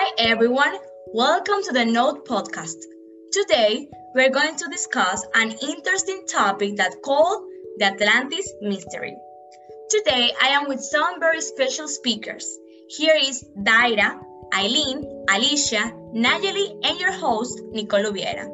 Hi everyone, welcome to the Note podcast. Today we're going to discuss an interesting topic that called the Atlantis mystery. Today I am with some very special speakers. Here is Daira, Eileen, Alicia, Nayeli, and your host, Nicole Viera.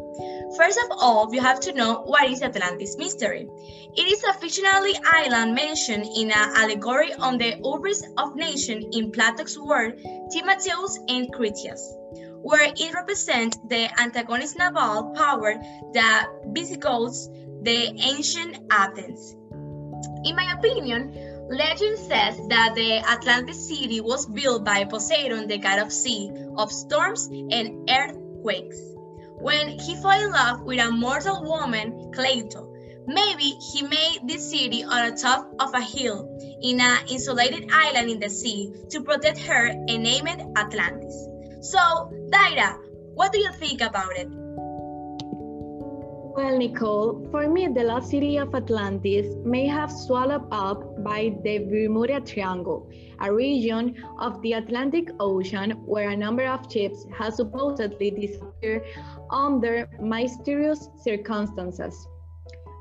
First of all, you have to know what is Atlantis mystery. It is a fictionally island mentioned in an allegory on the hubris of nation in Plato's work Timotheus and Critias, where it represents the antagonist naval power, that besieges, the ancient Athens. In my opinion, legend says that the Atlantis city was built by Poseidon, the god of sea, of storms and earthquakes. When he fell in love with a mortal woman, Cleito, maybe he made this city on the top of a hill in an insulated island in the sea to protect her and name it Atlantis. So, Daira, what do you think about it? Well, Nicole, for me, the lost city of Atlantis may have swallowed up by the Bermuda Triangle, a region of the Atlantic Ocean where a number of ships have supposedly disappeared under mysterious circumstances.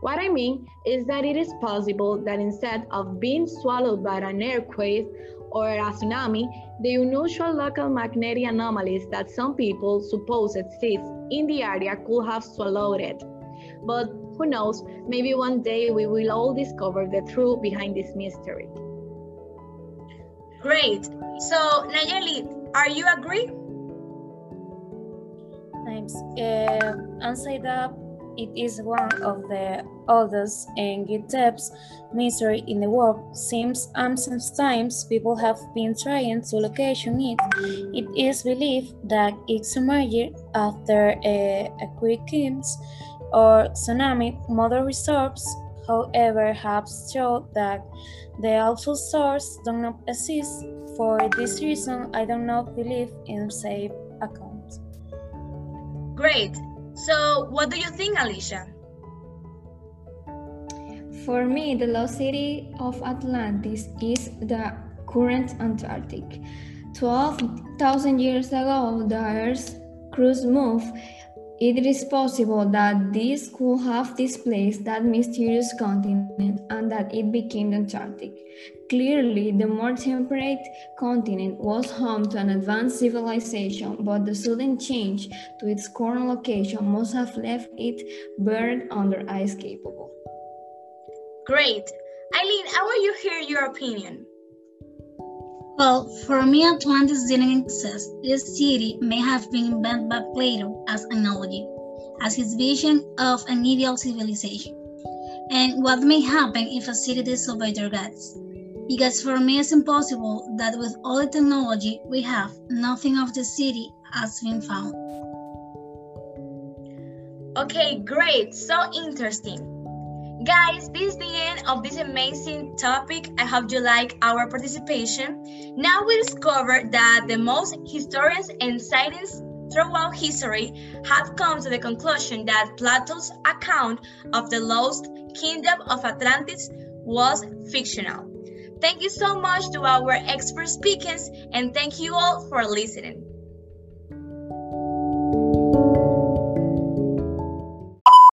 What I mean is that it is possible that instead of being swallowed by an earthquake or a tsunami, the unusual local magnetic anomalies that some people suppose exist in the area could have swallowed it. But who knows, maybe one day we will all discover the truth behind this mystery. Great. So, Nayeli, are you agree? Thanks. Uh, answer that it is one of the oldest and deepest mystery in the world. Since ancient times, people have been trying to locate it. It is believed that it submerged after a, a hurricane or tsunami. Modern reserves, however, have shown that the actual source do not exist. For this reason, I do not believe in safe accounts. Great. So, what do you think, Alicia? For me, the lost city of Atlantis is the current Antarctic. 12,000 years ago, the Earth's crust moved. It is possible that this could have displaced that mysterious continent and that it became the Antarctic. Clearly, the more temperate continent was home to an advanced civilization, but the sudden change to its current location must have left it buried under ice capable. Great. Eileen, I want you to hear your opinion. Well, for me, Atlantis didn't exist. This city may have been invented by Plato as an analogy, as his vision of an ideal civilization, and what may happen if a city disobeys their gods. Because for me, it's impossible that with all the technology we have, nothing of the city has been found. Okay, great. So interesting. Guys, this is the end of this amazing topic. I hope you like our participation. Now we discovered that the most historians and scientists throughout history have come to the conclusion that Plato's account of the lost kingdom of Atlantis was fictional. Thank you so much to our expert speakers and thank you all for listening.